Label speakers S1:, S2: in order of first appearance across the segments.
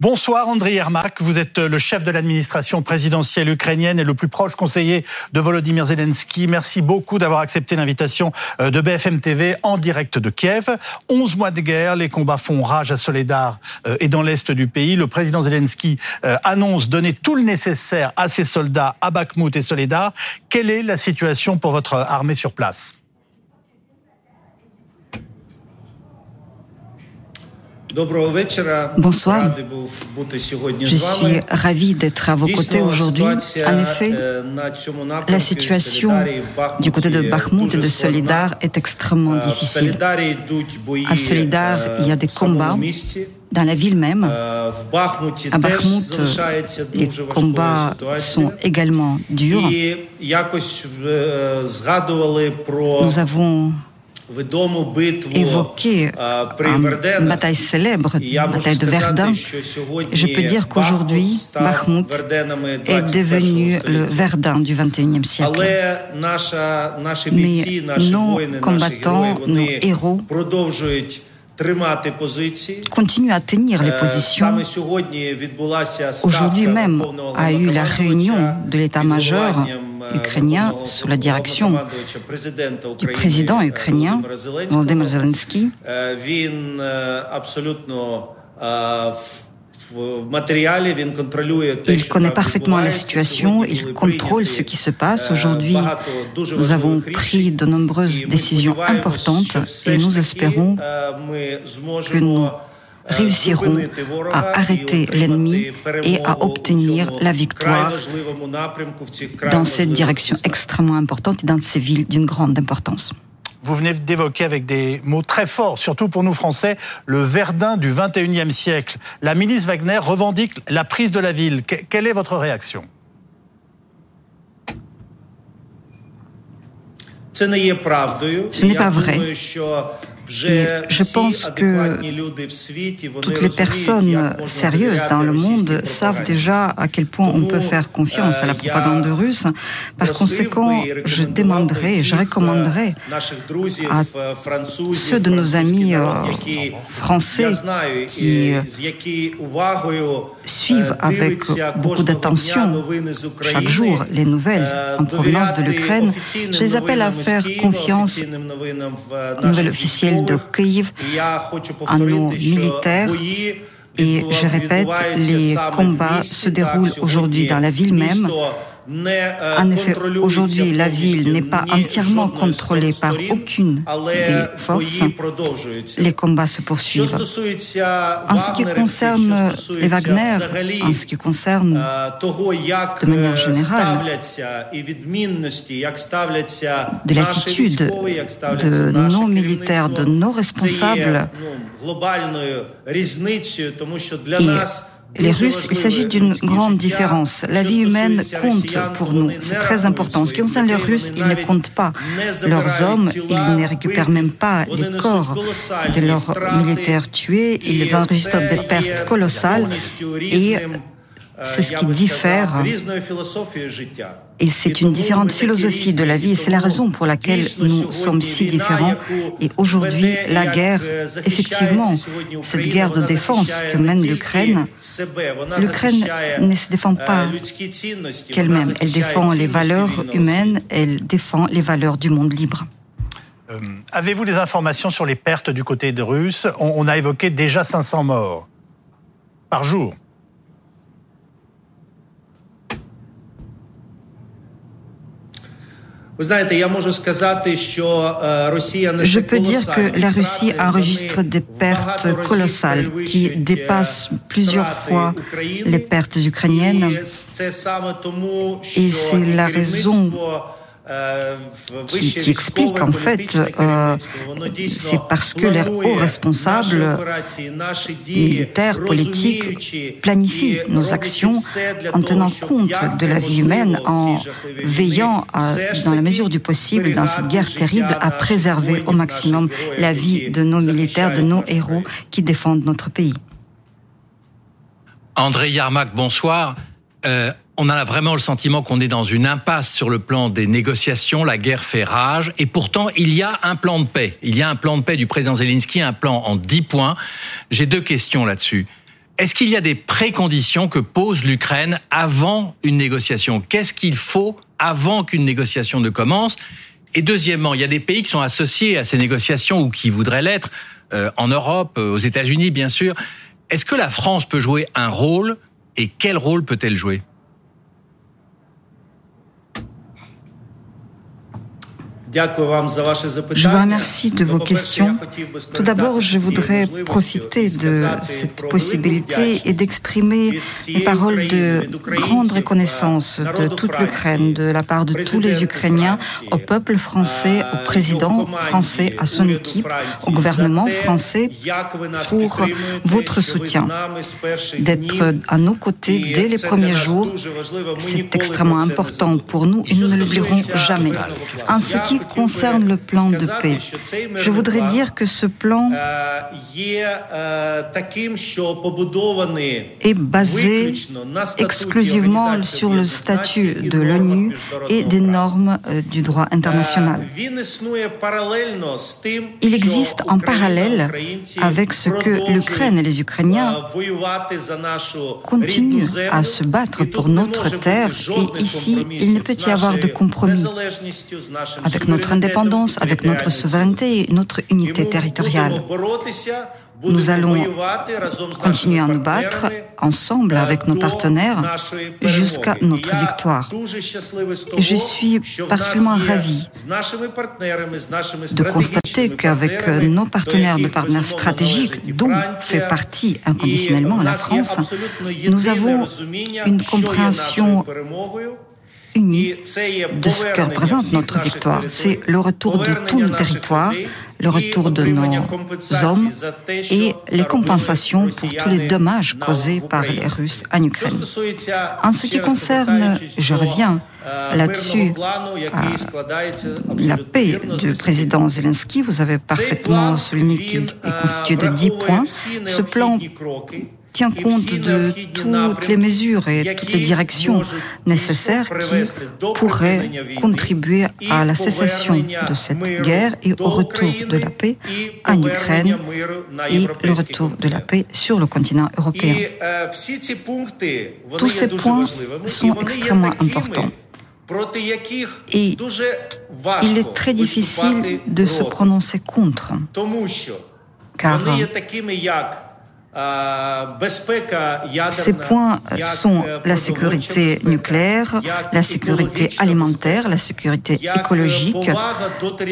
S1: Bonsoir Andriy Yermak, vous êtes le chef de l'administration présidentielle ukrainienne et le plus proche conseiller de Volodymyr Zelensky. Merci beaucoup d'avoir accepté l'invitation euh, de BFM TV en direct de Kiev. 11 mois de guerre, les combats font rage à Soledar euh, et dans l'est du pays. Le président Zelensky euh, annonce donner tout le nécessaire à ses soldats à Bakhmut et Soledar. Quelle est la situation pour votre armée sur place?
S2: Bonsoir. Je suis ravi d'être à vos côtés aujourd'hui. En effet, la situation du côté de Bakhmut et de Solidar est extrêmement difficile. À Solidar, il y a des combats dans la ville même. À Bakhmut, les combats sont également durs. Nous avons évoqué une bataille célèbre, la bataille de Verdun. Je peux dire qu'aujourd'hui, Bakhmut est devenu le Verdun du XXIe siècle. Mais nos combattants, nos héros, continuent à tenir les positions. Aujourd'hui même a eu la réunion de l'état-major ukrainien sous la direction du président ukrainien Volodymyr Zelensky. Il connaît parfaitement la situation, il contrôle ce qui se passe. Aujourd'hui, nous avons pris de nombreuses décisions importantes et nous espérons que nous réussiront à arrêter l'ennemi et à obtenir la victoire dans cette direction extrêmement importante et dans ces villes d'une grande importance.
S1: Vous venez d'évoquer avec des mots très forts, surtout pour nous Français, le Verdun du 21e siècle. La milice Wagner revendique la prise de la ville. Quelle est votre réaction?
S2: Ce n'est pas vrai je pense que toutes les personnes sérieuses dans le monde savent déjà à quel point on peut faire confiance à la propagande russe. Par conséquent, je demanderai, je recommanderai à ceux de nos amis euh, français qui suivent avec beaucoup d'attention chaque jour les nouvelles en provenance de l'Ukraine, je les appelle à faire confiance aux nouvelles officielles de Kiev, à nos militaires. Et je répète, les combats se déroulent aujourd'hui dans la ville même. En effet, aujourd'hui, la ville n'est pas entièrement contrôlée par aucune des forces. Les combats se poursuivent. En ce qui concerne les Wagner, en ce qui concerne de manière générale de l'attitude de nos militaires, de nos responsables, les Russes, il s'agit d'une grande différence. La vie humaine compte pour nous, c'est très important. Ce qui concerne les Russes, ils ne comptent pas leurs hommes, ils ne récupèrent même pas les corps de leurs militaires tués, ils enregistrent des pertes colossales et c'est ce qui diffère. Et c'est une différente philosophie de la vie et c'est la raison pour laquelle nous sommes si différents. Et aujourd'hui, la guerre, effectivement, cette guerre de défense que mène l'Ukraine, l'Ukraine ne se défend pas qu'elle-même. Elle défend les valeurs humaines, elle défend les valeurs du monde libre.
S1: Euh, avez-vous des informations sur les pertes du côté de Russes? On a évoqué déjà 500 morts par jour.
S2: Je peux dire que la Russie enregistre des pertes colossales qui dépassent plusieurs fois les pertes ukrainiennes. Et c'est la raison qui, explique en fait, euh, c'est parce que les hauts responsables militaires, politiques planifient nos actions en tenant compte de la vie humaine, en veillant, dans la mesure du possible, dans cette guerre terrible, à préserver au maximum la vie de nos militaires, de nos héros qui défendent notre pays.
S3: André Yarmak, bonsoir. Euh, on a vraiment le sentiment qu'on est dans une impasse sur le plan des négociations, la guerre fait rage, et pourtant il y a un plan de paix. Il y a un plan de paix du président Zelensky, un plan en 10 points. J'ai deux questions là-dessus. est-ce qu'il y a des préconditions que pose l'Ukraine avant une négociation? Qu'est-ce qu'il faut avant qu'une négociation ne commence? Et deuxièmement, il y a des pays qui sont associés à ces négociations ou qui voudraient l'être, euh, en Europe, euh, aux États-Unis bien sûr. Est-ce que la France peut jouer un rôle et quel rôle peut-elle jouer?
S2: Je vous remercie de vos questions. Tout d'abord, je voudrais profiter de cette possibilité et d'exprimer les paroles de grande reconnaissance de toute l'Ukraine, de la part de tous les Ukrainiens, au peuple français, au président français, à son équipe, au gouvernement français pour votre soutien. D'être à nos côtés dès les premiers jours, c'est extrêmement important pour nous et nous ne l'oublierons jamais. En ce qui concerne le plan de paix, je voudrais dire que ce plan est basé exclusivement sur le statut de l'ONU et des normes du droit international. Il existe en parallèle avec ce que l'Ukraine et les Ukrainiens continuent à se battre pour notre terre. et ici, il ne peut y avoir de compromis. avec notre indépendance, avec notre souveraineté et notre unité territoriale. Nous allons continuer à nous battre ensemble avec nos partenaires jusqu'à notre victoire. Je suis particulièrement ravi de constater qu'avec nos partenaires, nos partenaires stratégiques, dont fait partie inconditionnellement la France, nous avons une compréhension unis de ce que représente notre victoire. C'est le retour de tout le territoire, le retour de nos hommes et les compensations pour tous les dommages causés par les Russes en Ukraine. En ce qui concerne, je reviens là-dessus, la paix du président Zelensky, vous avez parfaitement souligné qu'il est constitué de dix points. Ce plan tient compte de toutes les mesures et toutes les directions nécessaires qui pourraient contribuer à la cessation de cette guerre et au retour de la paix en Ukraine et le retour de la paix sur le continent européen. Tous ces points sont extrêmement importants. Et il est très difficile de se prononcer contre, car ces points sont la sécurité nucléaire, la sécurité alimentaire, la sécurité écologique,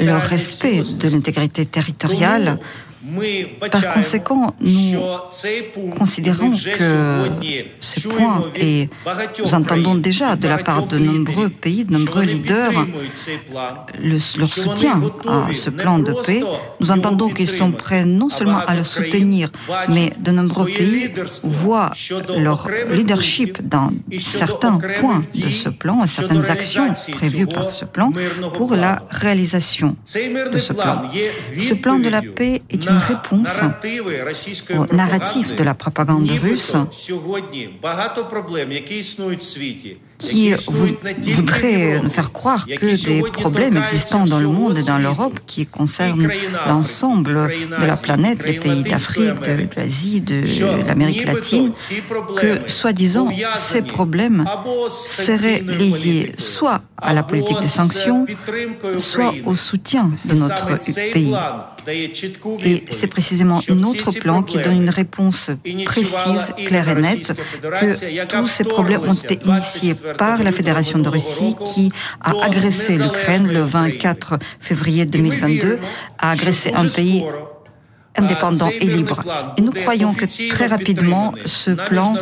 S2: le respect de l'intégrité territoriale, par conséquent, nous considérons que ce point, et nous entendons déjà de la part de nombreux pays, de nombreux leaders, leur soutien à ce plan de paix, nous entendons qu'ils sont prêts non seulement à le soutenir, mais de nombreux pays voient leur leadership dans certains points de ce plan et certaines actions prévues par ce plan pour la réalisation de ce plan. Ce plan de la paix est une une réponse au narratif de la propagande russe qui voudrait faire croire que des problèmes existants dans le monde et dans l'Europe qui concernent l'ensemble de la planète, les pays d'Afrique, de l'Asie, de l'Amérique latine, que soi-disant ces problèmes seraient liés soit à la politique des sanctions, soit au soutien de notre pays. Et c'est précisément notre plan qui donne une réponse précise, claire et nette, que tous ces problèmes ont été initiés par la Fédération de Russie qui a agressé l'Ukraine le 24 février 2022, a agressé un pays indépendant et libre. Et nous croyons que très rapidement, ce plan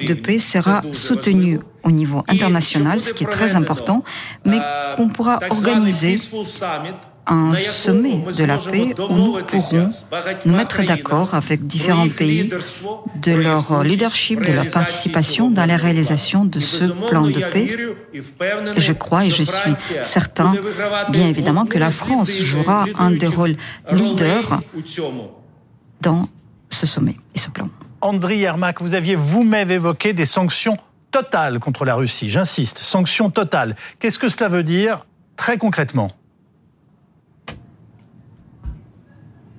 S2: de paix sera soutenu au niveau international, ce qui est très important, mais qu'on pourra organiser un sommet de la paix où nous pourrons nous mettre d'accord avec différents pays de leur leadership, de leur participation dans la réalisation de ce plan de paix. Et je crois et je suis certain, bien évidemment, que la France jouera un des rôles leaders dans ce sommet et ce plan.
S1: Andriy Yermak, vous aviez vous-même évoqué des sanctions totales contre la Russie. J'insiste, sanctions totales. Qu'est-ce que cela veut dire très concrètement?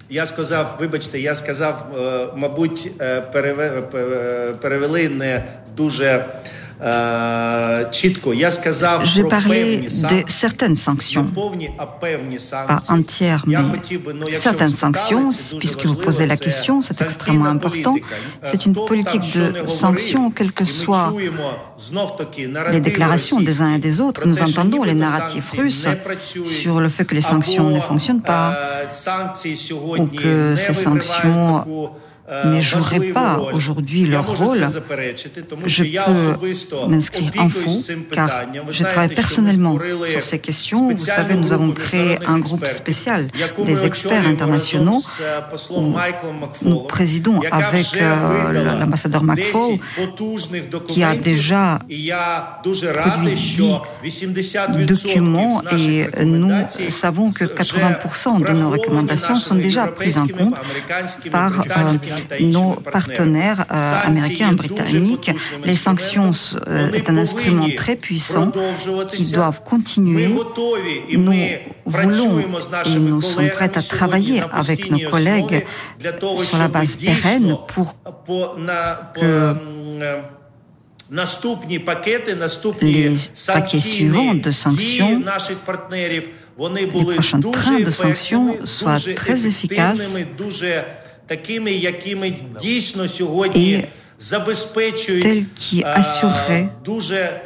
S4: Я сказав, вибачте, я сказав, мабуть, перевели не дуже
S2: J'ai parlé de certaines sanctions, pas entières, mais certaines sanctions, puisque vous posez la question, c'est extrêmement important. C'est une politique de sanctions, quelles que soient les déclarations des uns et des autres. Nous entendons les narratifs russes sur le fait que les sanctions ne fonctionnent pas, ou que ces sanctions ne joueraient pas aujourd'hui leur rôle, je peux m'inscrire en faux, car je travaille personnellement sur ces questions. Vous savez, nous avons créé un groupe spécial des experts internationaux. où nous présidons avec l'ambassadeur McFaul, qui a déjà produit 10 documents et nous savons que 80% de nos recommandations sont déjà prises en compte par nos partenaires euh, américains et britanniques. Les sanctions sont un instrument très puissant qui doivent continuer. Nous voulons et nous sommes prêts à travailler avec nos collègues sur la base pérenne pour que les paquets suivants de sanctions les prochains trains de sanctions soient très efficaces et tel qui assurerait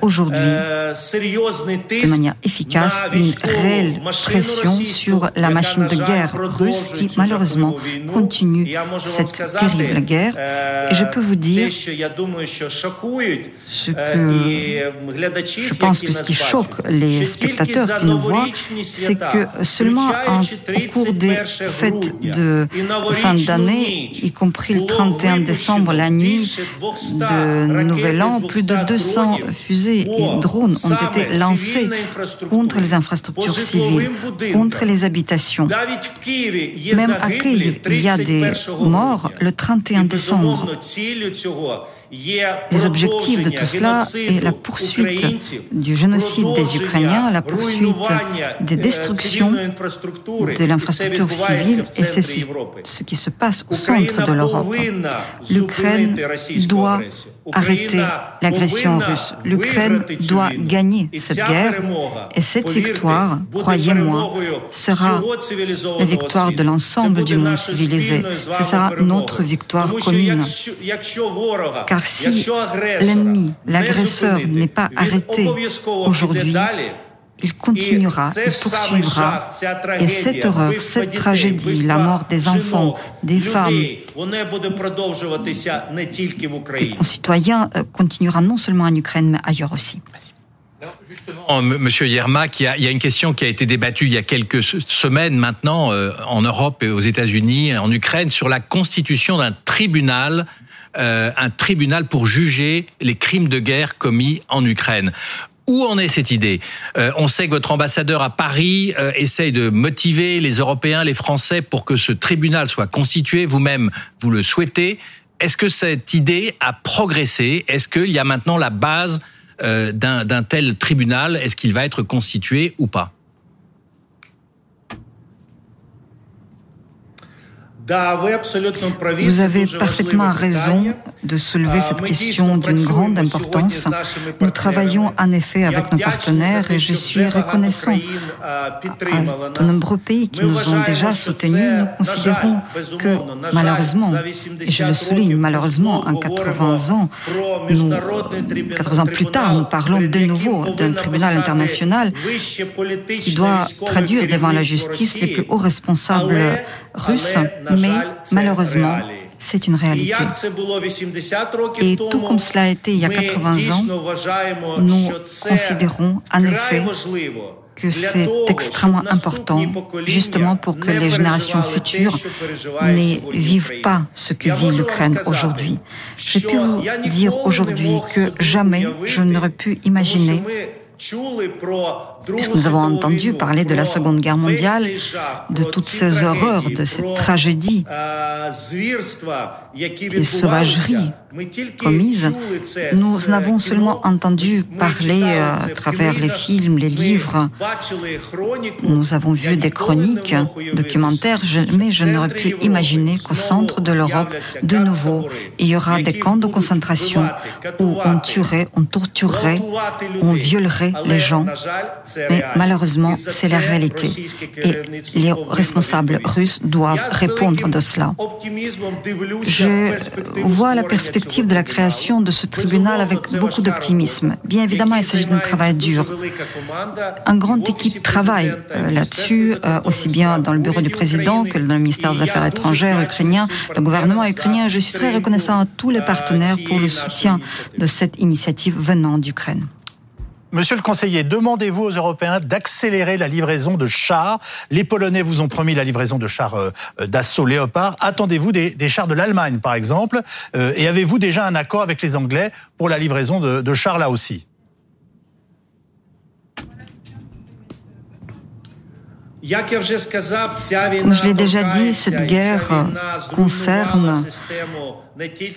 S2: aujourd'hui de manière efficace une réelle pression sur la machine de guerre russe qui malheureusement continue cette terrible guerre. Et je peux vous dire ce que je pense que ce qui choque les spectateurs qui nous voient, c'est que seulement au cours des fêtes de fin d'année, y compris le 31 décembre, la nuit, de Nouvel An, plus de 200 fusées et drones ont été lancés contre les infrastructures civiles, contre les habitations. Même à Kiev, il y a des morts le 31 décembre. Les objectifs de tout cela est la poursuite du génocide des Ukrainiens, la poursuite des destructions de l'infrastructure civile et c'est ce qui se passe au centre de l'Europe. L'Ukraine doit arrêter l'agression russe. L'Ukraine doit gagner cette guerre et cette victoire, croyez-moi, sera la victoire de l'ensemble du monde civilisé. Ce sera notre victoire commune. Car si l'ennemi, l'agresseur n'est pas arrêté aujourd'hui, il continuera, il poursuivra. Et cette horreur, cette tragédie, la mort des enfants, des femmes, des concitoyens euh, continuera non seulement en Ukraine, mais ailleurs aussi.
S3: Justement, Monsieur Yermak, il y, a, une question qui a été débattue il y a quelques semaines maintenant euh, en Europe et aux États-Unis, en Ukraine, sur la constitution d'un tribunal euh, un tribunal pour juger les crimes de guerre commis en Ukraine. Où en est cette idée euh, On sait que votre ambassadeur à Paris euh, essaye de motiver les Européens, les Français pour que ce tribunal soit constitué. Vous-même, vous le souhaitez. Est-ce que cette idée a progressé? Est-ce qu'il y a maintenant la base d'un tel tribunal? Est-ce qu'il va être constitué ou pas?
S2: Vous avez parfaitement raison de soulever cette question d'une grande importance. Nous travaillons en effet avec nos partenaires et je suis reconnaissant à de nombreux pays qui nous ont déjà soutenus. Nous considérons que malheureusement, et je le souligne, malheureusement, en 80 ans, nous, 80 ans plus tard, nous parlons de nouveau d'un tribunal international qui doit traduire devant la justice les plus hauts responsables russes, mais malheureusement, c'est une réalité. Et tout comme cela a été il y a 80 ans, nous considérons en effet que c'est extrêmement important, justement pour que les générations futures ne vivent pas ce que vit l'Ukraine aujourd'hui. Je peux vous dire aujourd'hui que jamais je n'aurais pu imaginer puisque nous avons entendu parler de la Seconde Guerre mondiale, de toutes ces horreurs, de cette tragédie? Et sauvageries commises, nous n'avons seulement entendu parler à travers les films, les livres. Nous avons vu des chroniques, documentaires, mais je n'aurais pu imaginer qu'au centre de l'Europe, de nouveau, il y aura des camps de concentration où on tuerait, on torturerait, on violerait les gens. Mais malheureusement, c'est la réalité. Et les responsables russes doivent répondre de cela. Je vois la perspective de la création de ce tribunal avec beaucoup d'optimisme. Bien évidemment, il s'agit d'un travail dur. Un grande équipe travaille euh, là-dessus, euh, aussi bien dans le bureau du président que dans le ministère des Affaires étrangères ukrainien, le gouvernement ukrainien. Je suis très reconnaissant à tous les partenaires pour le soutien de cette initiative venant d'Ukraine.
S1: Monsieur le conseiller, demandez-vous aux Européens d'accélérer la livraison de chars. Les Polonais vous ont promis la livraison de chars euh, d'assaut Léopard. Attendez-vous des, chars de l'Allemagne, par exemple? Euh, Et avez-vous déjà un accord avec les Anglais pour la livraison de chars là aussi?
S2: Comme je l'ai déjà dit, cette guerre concerne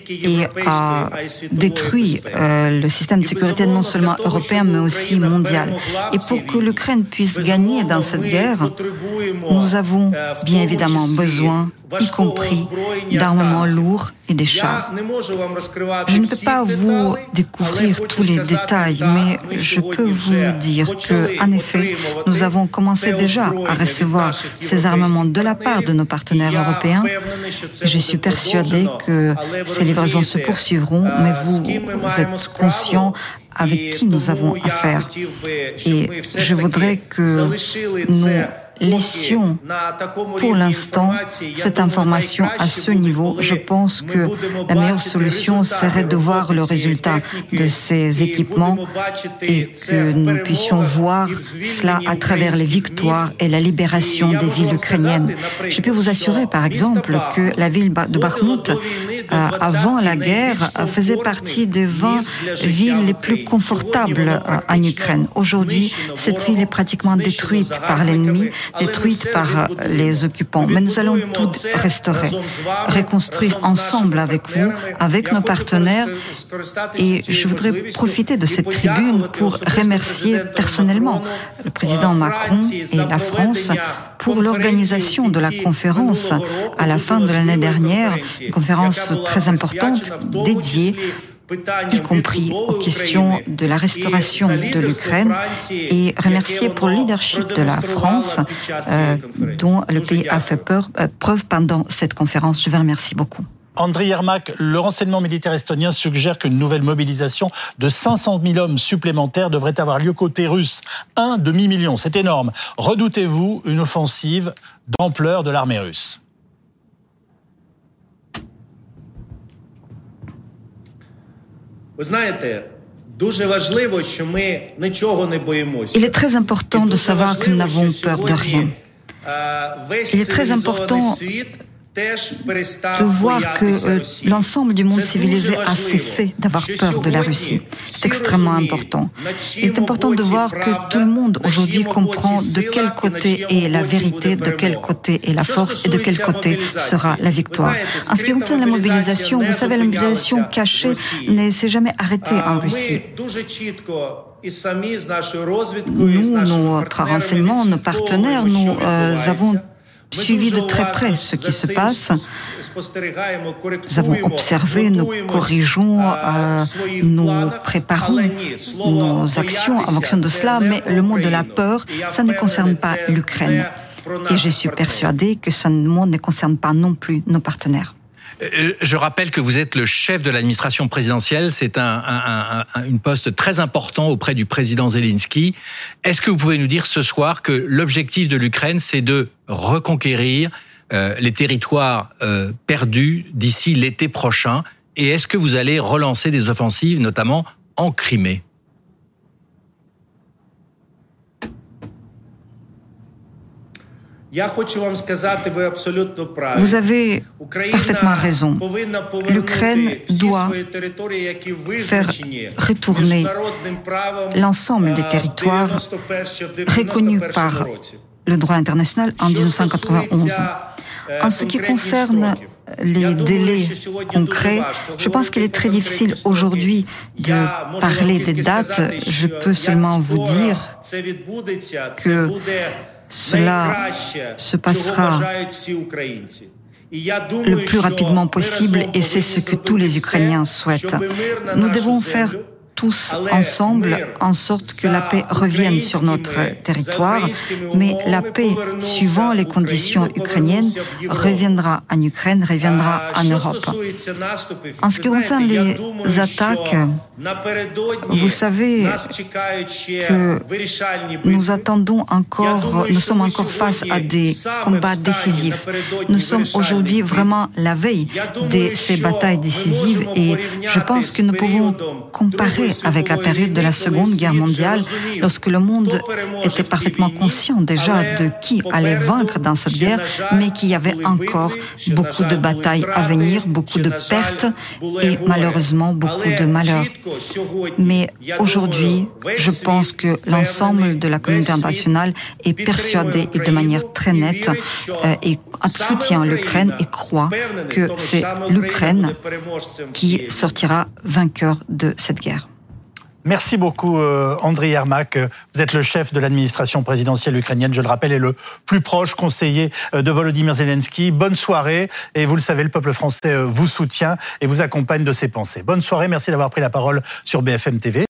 S2: et a détruit euh, le système de sécurité non seulement européen mais aussi mondial. Et pour que l'Ukraine puisse gagner dans cette guerre, nous avons bien évidemment besoin, y compris d'armements lourds et des chars. Je ne peux pas vous découvrir tous les détails, mais je peux vous dire que, en effet, nous avons commencé déjà à recevoir ces armements de la part de nos partenaires européens. Je suis persuadé que ces livraisons se poursuivront, mais vous, vous êtes conscient avec qui nous avons affaire. Et je voudrais que nous laissions pour l'instant cette information à ce niveau. Je pense que la meilleure solution serait de voir le résultat de ces équipements et que nous puissions voir cela à travers les victoires et la libération des villes ukrainiennes. Je peux vous assurer, par exemple, que la ville de Bakhmut, avant la guerre, faisait partie des 20 villes les plus confortables euh, en Ukraine. Aujourd'hui, cette ville est pratiquement détruite par l'ennemi détruite par les occupants. Mais nous allons tout restaurer, reconstruire ensemble avec vous, avec nos partenaires. Et je voudrais profiter de cette tribune pour remercier personnellement le président Macron et la France pour l'organisation de la conférence à la fin de l'année dernière, une conférence très importante dédiée y compris aux questions de la restauration de l'Ukraine, et remercier pour le leadership de la France, euh, dont le pays a fait euh, preuve pendant cette conférence. Je vous remercie beaucoup.
S1: André Yermak, le renseignement militaire estonien suggère qu'une nouvelle mobilisation de 500 000 hommes supplémentaires devrait avoir lieu côté russe. Un demi-million, c'est énorme. Redoutez-vous une offensive d'ampleur de l'armée russe
S2: Il est très important de savoir que nous n'avons peur de rien. Il est très important de voir que euh, l'ensemble du monde civilisé a cessé d'avoir peur de la Russie. C'est extrêmement important. Il est important de voir que tout le monde aujourd'hui comprend de quel côté est la vérité, de quel côté est la force et de quel côté sera la victoire. En ce qui concerne la mobilisation, vous savez, la mobilisation cachée ne s'est jamais arrêtée en Russie. Nous, notre renseignement, nos partenaires, nous euh, avons suivi de très près ce qui se passe. Nous avons observé, nous corrigeons, euh, nous préparons nos actions en fonction de cela, mais le mot de la peur, ça ne concerne pas l'Ukraine. Et je suis persuadée que ce mot ne concerne pas non plus nos partenaires.
S3: Euh, je rappelle que vous êtes le chef de l'administration présidentielle. C'est un, un, un, une poste très important auprès du président Zelensky. Est-ce que vous pouvez nous dire ce soir que l'objectif de l'Ukraine, c'est de reconquérir euh, les territoires euh, perdus d'ici l'été prochain? Et est-ce que vous allez relancer des offensives, notamment en Crimée?
S2: Vous avez parfaitement raison. L'Ukraine doit faire retourner l'ensemble des territoires reconnus par le droit international en 1991. En ce qui concerne les délais concrets, je pense qu'il est très difficile aujourd'hui de parler des dates. Je peux seulement vous dire que cela se passera le plus rapidement possible et c'est ce que tous les Ukrainiens souhaitent. Nous devons faire tous ensemble en sorte que la paix revienne sur notre territoire, mais la paix, suivant les conditions ukrainiennes, reviendra en Ukraine, reviendra en Europe. En ce qui concerne les attaques, vous savez que nous attendons encore, nous sommes encore face à des combats décisifs. Nous sommes aujourd'hui vraiment la veille de ces batailles décisives et je pense que nous pouvons comparer avec la période de la Seconde Guerre mondiale, lorsque le monde était parfaitement conscient déjà de qui allait vaincre dans cette guerre, mais qu'il y avait encore beaucoup de batailles à venir, beaucoup de pertes et malheureusement beaucoup de malheurs. Mais aujourd'hui, je pense que l'ensemble de la communauté internationale est persuadée et de manière très nette euh, et soutient l'Ukraine et croit que c'est l'Ukraine qui sortira vainqueur de cette guerre.
S1: Merci beaucoup, euh, Andriy Yermak. Vous êtes le chef de l'administration présidentielle ukrainienne, je le rappelle, et le plus proche conseiller euh, de Volodymyr Zelensky. Bonne soirée. Et vous le savez, le peuple français euh, vous soutient et vous accompagne de ses pensées. Bonne soirée. Merci d'avoir pris la parole sur BFM TV.